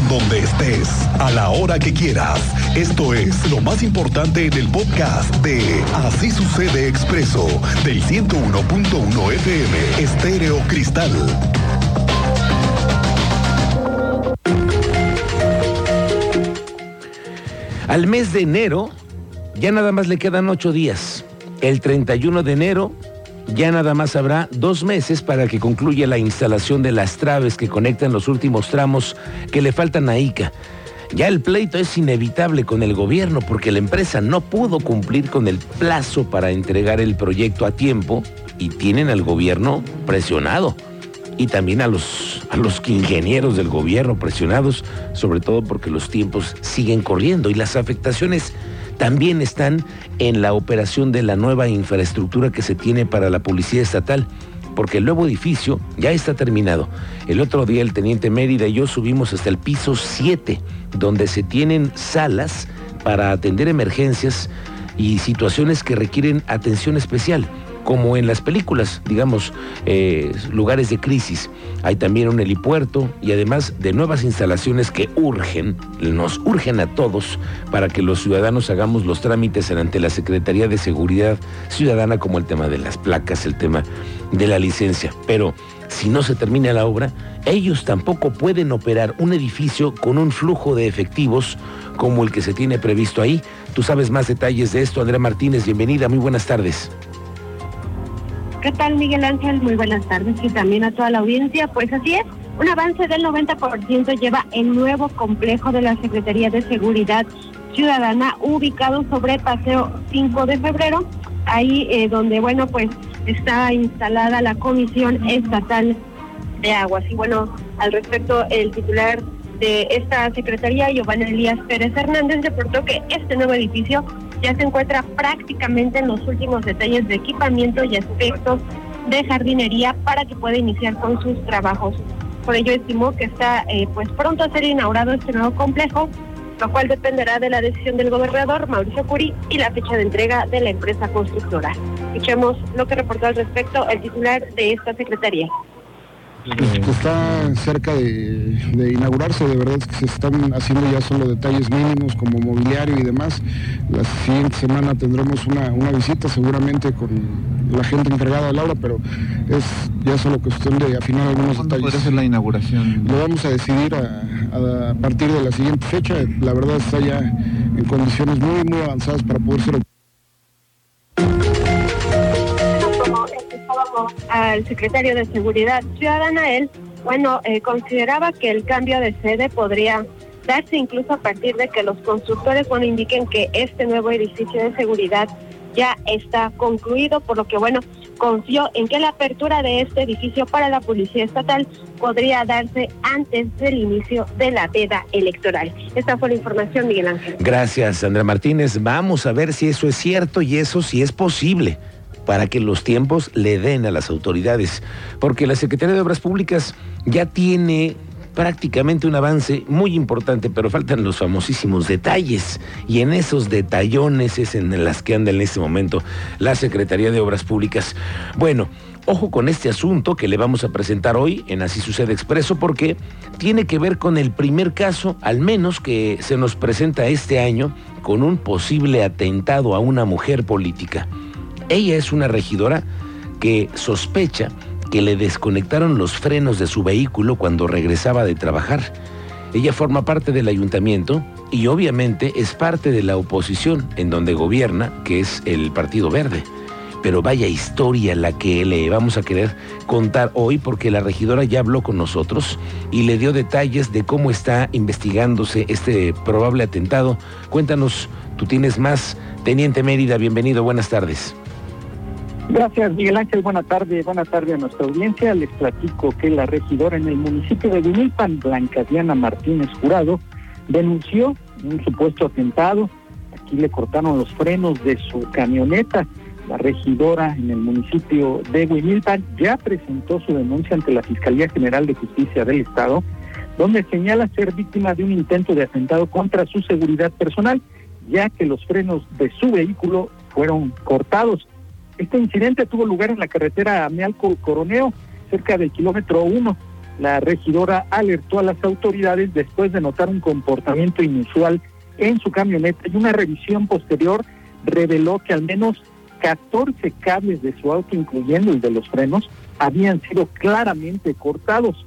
donde estés, a la hora que quieras. Esto es lo más importante en el podcast de Así sucede expreso del 101.1 FM Estéreo Cristal. Al mes de enero ya nada más le quedan ocho días. El 31 de enero ya nada más habrá dos meses para que concluya la instalación de las traves que conectan los últimos tramos que le faltan a ICA. Ya el pleito es inevitable con el gobierno porque la empresa no pudo cumplir con el plazo para entregar el proyecto a tiempo y tienen al gobierno presionado. Y también a los, a los ingenieros del gobierno presionados, sobre todo porque los tiempos siguen corriendo y las afectaciones también están en la operación de la nueva infraestructura que se tiene para la Policía Estatal, porque el nuevo edificio ya está terminado. El otro día el teniente Mérida y yo subimos hasta el piso 7, donde se tienen salas para atender emergencias y situaciones que requieren atención especial como en las películas, digamos, eh, lugares de crisis. Hay también un helipuerto y además de nuevas instalaciones que urgen, nos urgen a todos para que los ciudadanos hagamos los trámites ante la Secretaría de Seguridad Ciudadana, como el tema de las placas, el tema de la licencia. Pero si no se termina la obra, ellos tampoco pueden operar un edificio con un flujo de efectivos como el que se tiene previsto ahí. Tú sabes más detalles de esto, Andrea Martínez, bienvenida, muy buenas tardes. ¿Qué tal, Miguel Ángel? Muy buenas tardes y también a toda la audiencia. Pues así es, un avance del 90% lleva el nuevo complejo de la Secretaría de Seguridad Ciudadana ubicado sobre Paseo 5 de Febrero, ahí eh, donde, bueno, pues está instalada la Comisión Estatal de Aguas. Y bueno, al respecto, el titular de esta secretaría, Giovanni Elías Pérez Hernández, reportó que este nuevo edificio ya se encuentra prácticamente en los últimos detalles de equipamiento y aspectos de jardinería para que pueda iniciar con sus trabajos. Por ello estimó que está eh, pues pronto a ser inaugurado este nuevo complejo, lo cual dependerá de la decisión del gobernador Mauricio Curi y la fecha de entrega de la empresa constructora. Escuchemos lo que reportó al respecto el titular de esta secretaría. Está cerca de, inaugurarse, de verdad es que se están haciendo ya solo detalles mínimos como mobiliario y demás. La siguiente semana tendremos una, visita seguramente con la gente encargada de la obra, pero es ya solo cuestión de afinar algunos detalles. puede ser la inauguración? Lo vamos a decidir a, a, partir de la siguiente fecha. La verdad está ya en condiciones muy, muy avanzadas para poder ser al secretario de Seguridad Ciudadana, él, bueno, eh, consideraba que el cambio de sede podría darse incluso a partir de que los constructores, bueno, indiquen que este nuevo edificio de seguridad ya está concluido, por lo que, bueno, confió en que la apertura de este edificio para la Policía Estatal podría darse antes del inicio de la veda electoral. Esta fue la información, Miguel Ángel. Gracias, Andrea Martínez. Vamos a ver si eso es cierto y eso sí es posible para que los tiempos le den a las autoridades, porque la Secretaría de Obras Públicas ya tiene prácticamente un avance muy importante, pero faltan los famosísimos detalles. Y en esos detallones es en las que anda en este momento la Secretaría de Obras Públicas. Bueno, ojo con este asunto que le vamos a presentar hoy en Así Sucede Expreso, porque tiene que ver con el primer caso, al menos que se nos presenta este año, con un posible atentado a una mujer política. Ella es una regidora que sospecha que le desconectaron los frenos de su vehículo cuando regresaba de trabajar. Ella forma parte del ayuntamiento y obviamente es parte de la oposición en donde gobierna, que es el Partido Verde. Pero vaya historia la que le vamos a querer contar hoy porque la regidora ya habló con nosotros y le dio detalles de cómo está investigándose este probable atentado. Cuéntanos, tú tienes más. Teniente Mérida, bienvenido, buenas tardes. Gracias, Miguel Ángel. Buenas tardes. Buenas tardes a nuestra audiencia. Les platico que la regidora en el municipio de Vinilpan, Blanca Diana Martínez Jurado, denunció un supuesto atentado. Aquí le cortaron los frenos de su camioneta. La regidora en el municipio de Huimilpan ya presentó su denuncia ante la Fiscalía General de Justicia del Estado, donde señala ser víctima de un intento de atentado contra su seguridad personal, ya que los frenos de su vehículo fueron cortados. Este incidente tuvo lugar en la carretera Amealco Coroneo, cerca del kilómetro 1. la regidora alertó a las autoridades después de notar un comportamiento inusual en su camioneta y una revisión posterior reveló que al menos 14 cables de su auto, incluyendo el de los frenos, habían sido claramente cortados.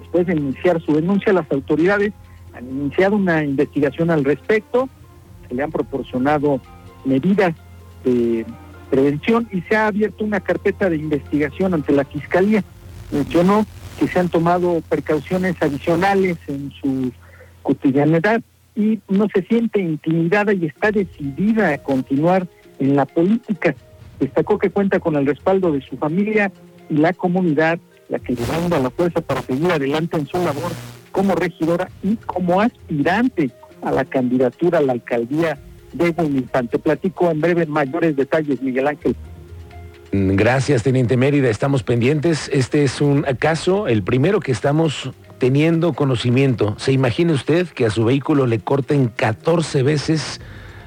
Después de iniciar su denuncia, las autoridades han iniciado una investigación al respecto, se le han proporcionado medidas de prevención y se ha abierto una carpeta de investigación ante la Fiscalía. Mencionó que se han tomado precauciones adicionales en su cotidianidad y no se siente intimidada y está decidida a continuar en la política. Destacó que cuenta con el respaldo de su familia y la comunidad, la que le a la fuerza para seguir adelante en su labor como regidora y como aspirante a la candidatura a la alcaldía de Buenifante. Te platico en breve mayores detalles, Miguel Ángel. Gracias, Teniente Mérida. Estamos pendientes. Este es un caso, el primero que estamos teniendo conocimiento. ¿Se imagina usted que a su vehículo le corten 14 veces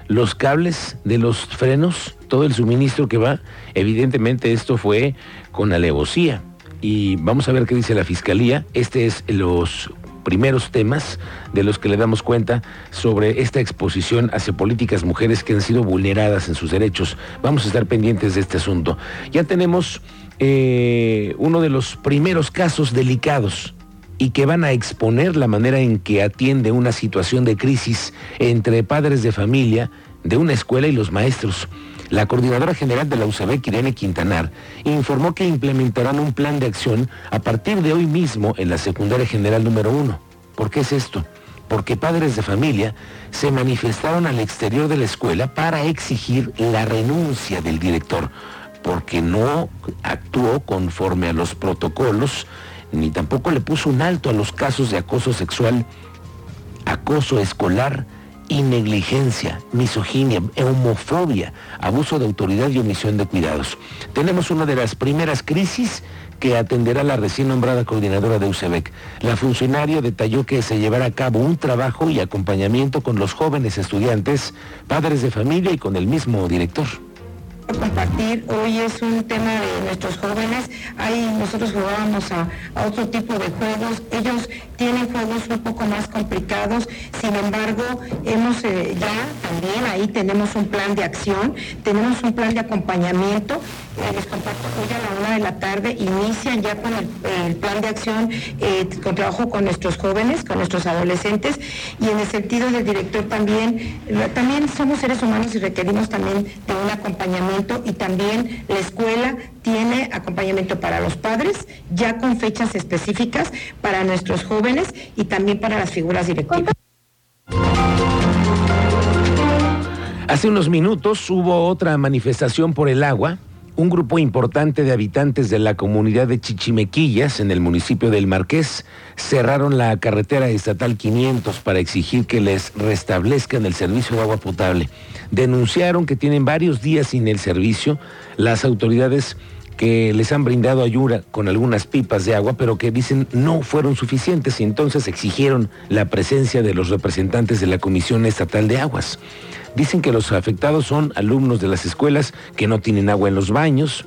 los cables de los frenos, todo el suministro que va? Evidentemente esto fue con alevosía. Y vamos a ver qué dice la Fiscalía. Este es los primeros temas de los que le damos cuenta sobre esta exposición hacia políticas mujeres que han sido vulneradas en sus derechos. Vamos a estar pendientes de este asunto. Ya tenemos eh, uno de los primeros casos delicados y que van a exponer la manera en que atiende una situación de crisis entre padres de familia de una escuela y los maestros. La coordinadora general de la UCB, Irene Quintanar, informó que implementarán un plan de acción a partir de hoy mismo en la secundaria general número uno. ¿Por qué es esto? Porque padres de familia se manifestaron al exterior de la escuela para exigir la renuncia del director, porque no actuó conforme a los protocolos, ni tampoco le puso un alto a los casos de acoso sexual, acoso escolar y negligencia, misoginia, homofobia, abuso de autoridad y omisión de cuidados. Tenemos una de las primeras crisis que atenderá la recién nombrada coordinadora de UCEBEC. La funcionaria detalló que se llevará a cabo un trabajo y acompañamiento con los jóvenes estudiantes, padres de familia y con el mismo director compartir. Hoy es un tema de nuestros jóvenes. Ahí nosotros jugábamos a, otro tipo de juegos. Ellos tienen juegos un poco más complicados. Sin embargo, hemos eh, ya también ahí tenemos un plan de acción, tenemos un plan de acompañamiento. Eh, les comparto hoy a la una de la tarde inician ya con el, plan de acción eh, con trabajo con nuestros jóvenes, con nuestros adolescentes y en el sentido del director también, también somos seres humanos y requerimos también de un y también la escuela tiene acompañamiento para los padres, ya con fechas específicas para nuestros jóvenes y también para las figuras directivas. Hace unos minutos hubo otra manifestación por el agua. Un grupo importante de habitantes de la comunidad de Chichimequillas, en el municipio del Marqués, cerraron la carretera estatal 500 para exigir que les restablezcan el servicio de agua potable denunciaron que tienen varios días sin el servicio. Las autoridades que les han brindado ayuda con algunas pipas de agua, pero que dicen no fueron suficientes y entonces exigieron la presencia de los representantes de la Comisión Estatal de Aguas. Dicen que los afectados son alumnos de las escuelas que no tienen agua en los baños,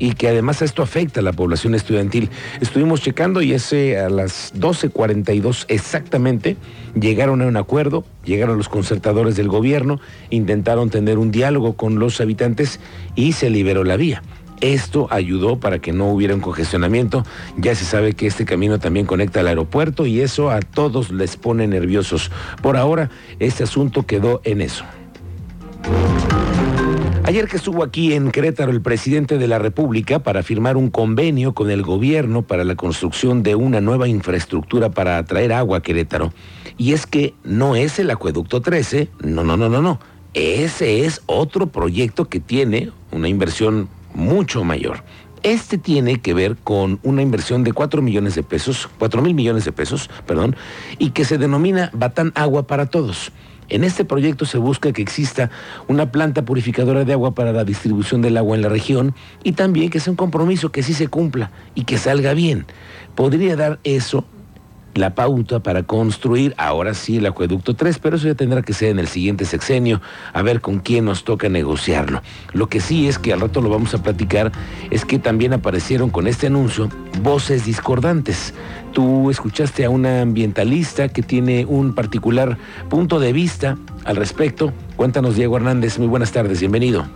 y que además esto afecta a la población estudiantil. Estuvimos checando y ese a las 12.42 exactamente llegaron a un acuerdo, llegaron los concertadores del gobierno, intentaron tener un diálogo con los habitantes y se liberó la vía. Esto ayudó para que no hubiera un congestionamiento. Ya se sabe que este camino también conecta al aeropuerto y eso a todos les pone nerviosos. Por ahora, este asunto quedó en eso. Ayer que estuvo aquí en Querétaro el presidente de la República para firmar un convenio con el gobierno para la construcción de una nueva infraestructura para atraer agua a Querétaro. Y es que no es el acueducto 13, no, no, no, no, no. Ese es otro proyecto que tiene una inversión mucho mayor. Este tiene que ver con una inversión de 4 millones de pesos, 4 mil millones de pesos, perdón, y que se denomina Batán Agua para Todos. En este proyecto se busca que exista una planta purificadora de agua para la distribución del agua en la región y también que sea un compromiso que sí se cumpla y que salga bien. Podría dar eso la pauta para construir ahora sí el acueducto 3, pero eso ya tendrá que ser en el siguiente sexenio, a ver con quién nos toca negociarlo. Lo que sí es que al rato lo vamos a platicar, es que también aparecieron con este anuncio voces discordantes. Tú escuchaste a una ambientalista que tiene un particular punto de vista al respecto. Cuéntanos, Diego Hernández, muy buenas tardes, bienvenido.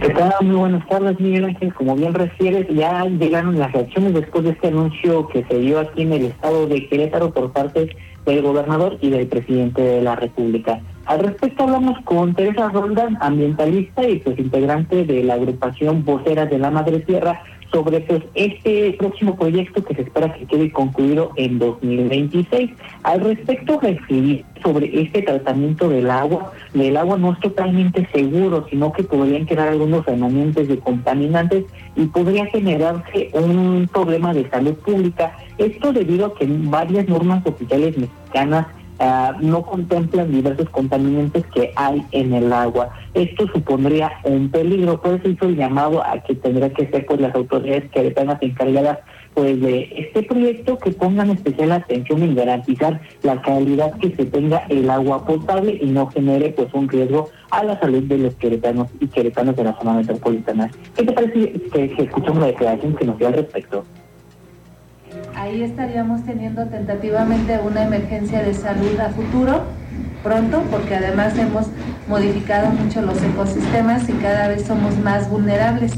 ¿Qué? Muy buenas tardes, Miguel Ángel. Como bien refieres, ya llegaron las reacciones después de este anuncio que se dio aquí en el estado de Querétaro por parte del gobernador y del presidente de la República. Al respecto hablamos con Teresa Roldán, ambientalista y pues integrante de la agrupación Voceras de la Madre Tierra, sobre pues este próximo proyecto que se espera que quede concluido en 2026. Al respecto recibí sobre este tratamiento del agua, del agua no es totalmente seguro, sino que podrían quedar algunos remanentes de contaminantes y podría generarse un problema de salud pública. Esto debido a que varias normas oficiales mexicanas Ah, no contemplan diversos contaminantes que hay en el agua. Esto supondría un peligro, por eso hizo el llamado a que tendrá que ser pues las autoridades que las encargadas pues de este proyecto que pongan especial atención en garantizar la calidad que se tenga el agua potable y no genere pues un riesgo a la salud de los queretanos y queretanos de la zona metropolitana. ¿Qué te parece que, que escuchamos la declaración que nos dio al respecto? Ahí estaríamos teniendo tentativamente una emergencia de salud a futuro pronto, porque además hemos modificado mucho los ecosistemas y cada vez somos más vulnerables.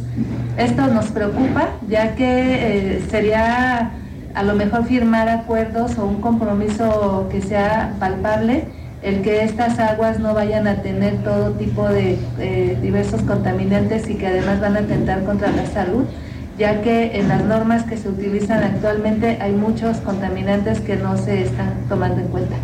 Esto nos preocupa, ya que eh, sería a lo mejor firmar acuerdos o un compromiso que sea palpable, el que estas aguas no vayan a tener todo tipo de eh, diversos contaminantes y que además van a atentar contra la salud ya que en las normas que se utilizan actualmente hay muchos contaminantes que no se están tomando en cuenta.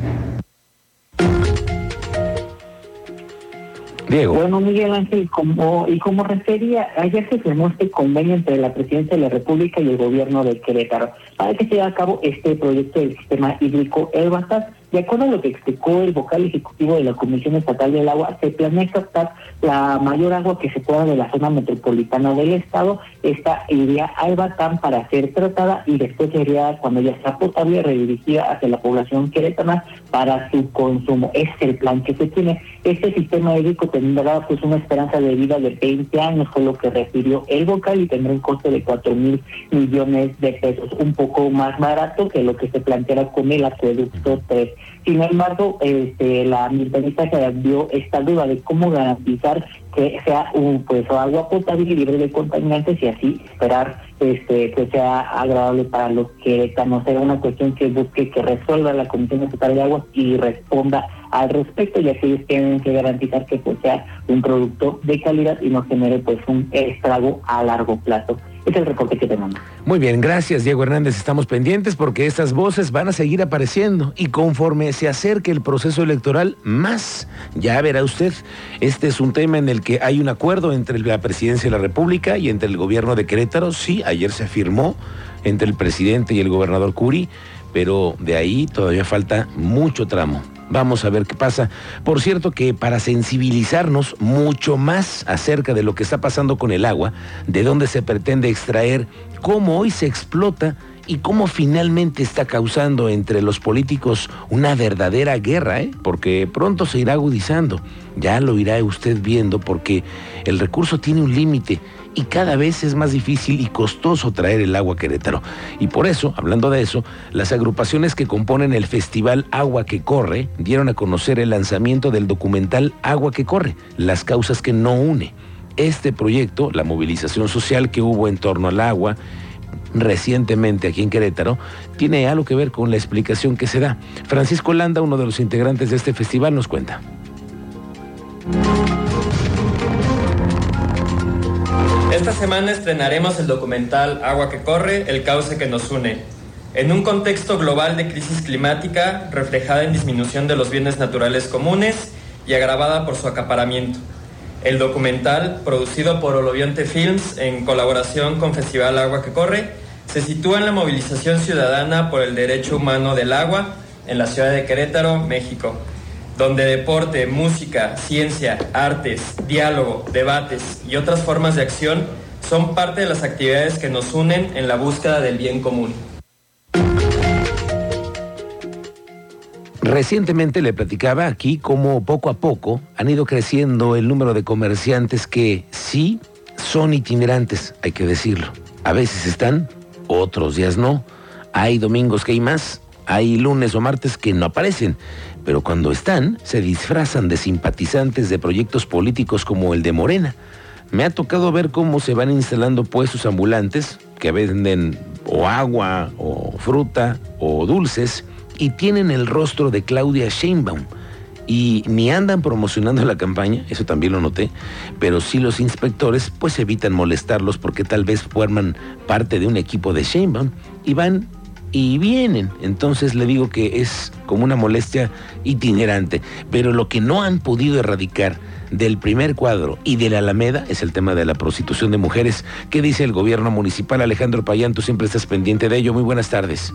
Diego. Bueno, Miguel Ángel, como, y como refería, ayer se firmó este convenio entre la Presidencia de la República y el gobierno de Querétaro para que se lleve a cabo este proyecto del sistema hídrico El Bastar de acuerdo a lo que explicó el vocal ejecutivo de la Comisión Estatal del Agua, se planea captar la mayor agua que se pueda de la zona metropolitana del estado. Esta iría al Batán para ser tratada y después sería, cuando ya sea potable, redirigida hacia la población queretana para su consumo. Es el plan que se tiene. Este sistema hídrico tendrá pues una esperanza de vida de 20 años, fue lo que refirió el vocal y tendrá un costo de 4 mil millones de pesos, un poco más barato que lo que se planteara con el acueducto 3. Sin embargo, este, la ambientalista se dio esta duda de cómo garantizar que sea un pues agua potable y libre de contaminantes y así esperar este que sea agradable para los que no sea una cuestión que busque que resuelva la Comisión Estatal de Agua y responda al respecto, ya que ellos tienen que garantizar que pues sea un producto de calidad y no genere pues un estrago a largo plazo. Es el reporte que tenemos. Muy bien, gracias Diego Hernández. Estamos pendientes porque estas voces van a seguir apareciendo y conforme se acerque el proceso electoral, más. Ya verá usted, este es un tema en el que hay un acuerdo entre la presidencia de la República y entre el gobierno de Querétaro. Sí, ayer se firmó entre el presidente y el gobernador Curi, pero de ahí todavía falta mucho tramo. Vamos a ver qué pasa. Por cierto que para sensibilizarnos mucho más acerca de lo que está pasando con el agua, de dónde se pretende extraer, cómo hoy se explota y cómo finalmente está causando entre los políticos una verdadera guerra, ¿eh? porque pronto se irá agudizando. Ya lo irá usted viendo porque el recurso tiene un límite y cada vez es más difícil y costoso traer el agua a Querétaro. Y por eso, hablando de eso, las agrupaciones que componen el Festival Agua que Corre dieron a conocer el lanzamiento del documental Agua que Corre, las causas que no une. Este proyecto, la movilización social que hubo en torno al agua, recientemente aquí en Querétaro, tiene algo que ver con la explicación que se da. Francisco Landa, uno de los integrantes de este festival, nos cuenta. Esta semana estrenaremos el documental Agua que corre, el cauce que nos une. En un contexto global de crisis climática, reflejada en disminución de los bienes naturales comunes y agravada por su acaparamiento. El documental, producido por Olobionte Films en colaboración con Festival Agua que Corre, se sitúa en la movilización ciudadana por el derecho humano del agua en la ciudad de Querétaro, México donde deporte, música, ciencia, artes, diálogo, debates y otras formas de acción son parte de las actividades que nos unen en la búsqueda del bien común. Recientemente le platicaba aquí cómo poco a poco han ido creciendo el número de comerciantes que sí son itinerantes, hay que decirlo. A veces están, otros días no. Hay domingos que hay más, hay lunes o martes que no aparecen, pero cuando están se disfrazan de simpatizantes de proyectos políticos como el de Morena. Me ha tocado ver cómo se van instalando puestos ambulantes que venden o agua o fruta o dulces y tienen el rostro de Claudia Sheinbaum. Y ni andan promocionando la campaña, eso también lo noté, pero sí los inspectores pues evitan molestarlos porque tal vez forman parte de un equipo de Sheinbaum y van y vienen. Entonces le digo que es como una molestia itinerante. Pero lo que no han podido erradicar del primer cuadro y de la Alameda es el tema de la prostitución de mujeres. ¿Qué dice el gobierno municipal? Alejandro Payán, tú siempre estás pendiente de ello. Muy buenas tardes.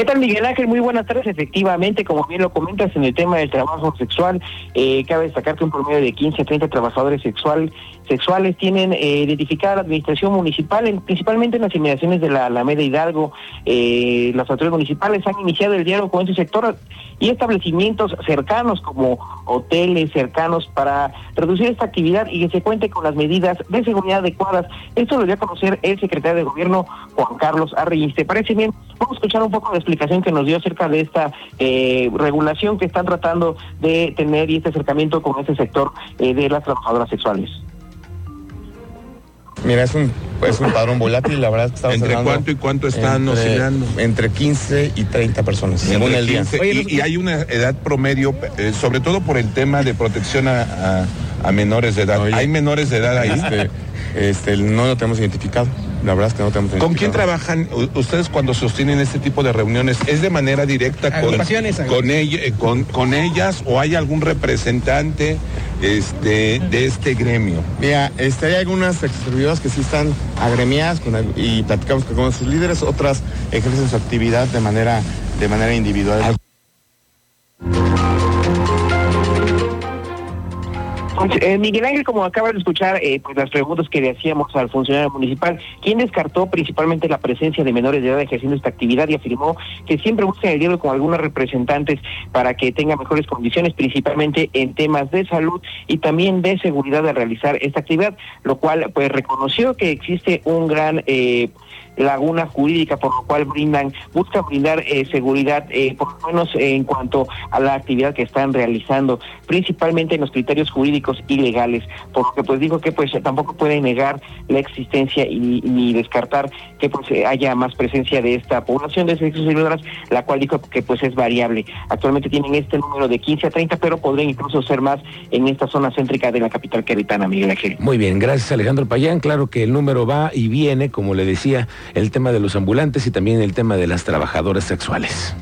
¿Qué tal, Miguel Ángel? Muy buenas tardes. Efectivamente, como bien lo comentas en el tema del trabajo sexual, eh, cabe destacar que un promedio de 15 a 30 trabajadores sexual, sexuales tienen eh, identificada la administración municipal, principalmente en las inmediaciones de la Alameda Hidalgo. Eh, las autoridades municipales han iniciado el diálogo con ese sector y establecimientos cercanos como hoteles cercanos para reducir esta actividad y que se cuente con las medidas de seguridad adecuadas. Esto lo dio a conocer el secretario de Gobierno, Juan Carlos Arreyes. ¿Te parece bien? Vamos a escuchar un poco de explicación que nos dio acerca de esta eh, regulación que están tratando de tener y este acercamiento con este sector eh, de las trabajadoras sexuales. Mira, es un, es un padrón volátil, la verdad es que estamos ¿Entre cuánto y cuánto están entre, oscilando? Entre 15 y 30 personas, según el día. y, y, hay una edad promedio, eh, sobre todo por el tema de protección a, a, a menores de edad. Oye, ¿Hay menores de edad ahí? Este, este, no lo tenemos identificado. La verdad es que no tenemos ¿Con quién trabajan ustedes cuando sostienen este tipo de reuniones? ¿Es de manera directa con, con, ella, eh, con, con ellas o hay algún representante este, de este gremio? Mira, este, hay algunas servidoras que sí están agremiadas con, y platicamos con sus líderes, otras ejercen su actividad de manera, de manera individual. Eh, Miguel Ángel, como acaba de escuchar eh, pues las preguntas que le hacíamos al funcionario municipal, quien descartó principalmente la presencia de menores de edad ejerciendo esta actividad y afirmó que siempre busca el diálogo con algunos representantes para que tenga mejores condiciones, principalmente en temas de salud y también de seguridad de realizar esta actividad, lo cual pues reconoció que existe un gran eh, laguna jurídica, por lo cual brindan, buscan brindar eh, seguridad, eh, por lo menos eh, en cuanto a la actividad que están realizando, principalmente en los criterios jurídicos y legales, porque pues dijo que pues tampoco puede negar la existencia y ni descartar que pues haya más presencia de esta población de sexos seguidoras, la cual dijo que pues es variable. Actualmente tienen este número de 15 a 30, pero podrían incluso ser más en esta zona céntrica de la capital queretana, Miguel Ángel. Muy bien, gracias Alejandro Payán. Claro que el número va y viene, como le decía, el tema de los ambulantes y también el tema de las trabajadoras sexuales.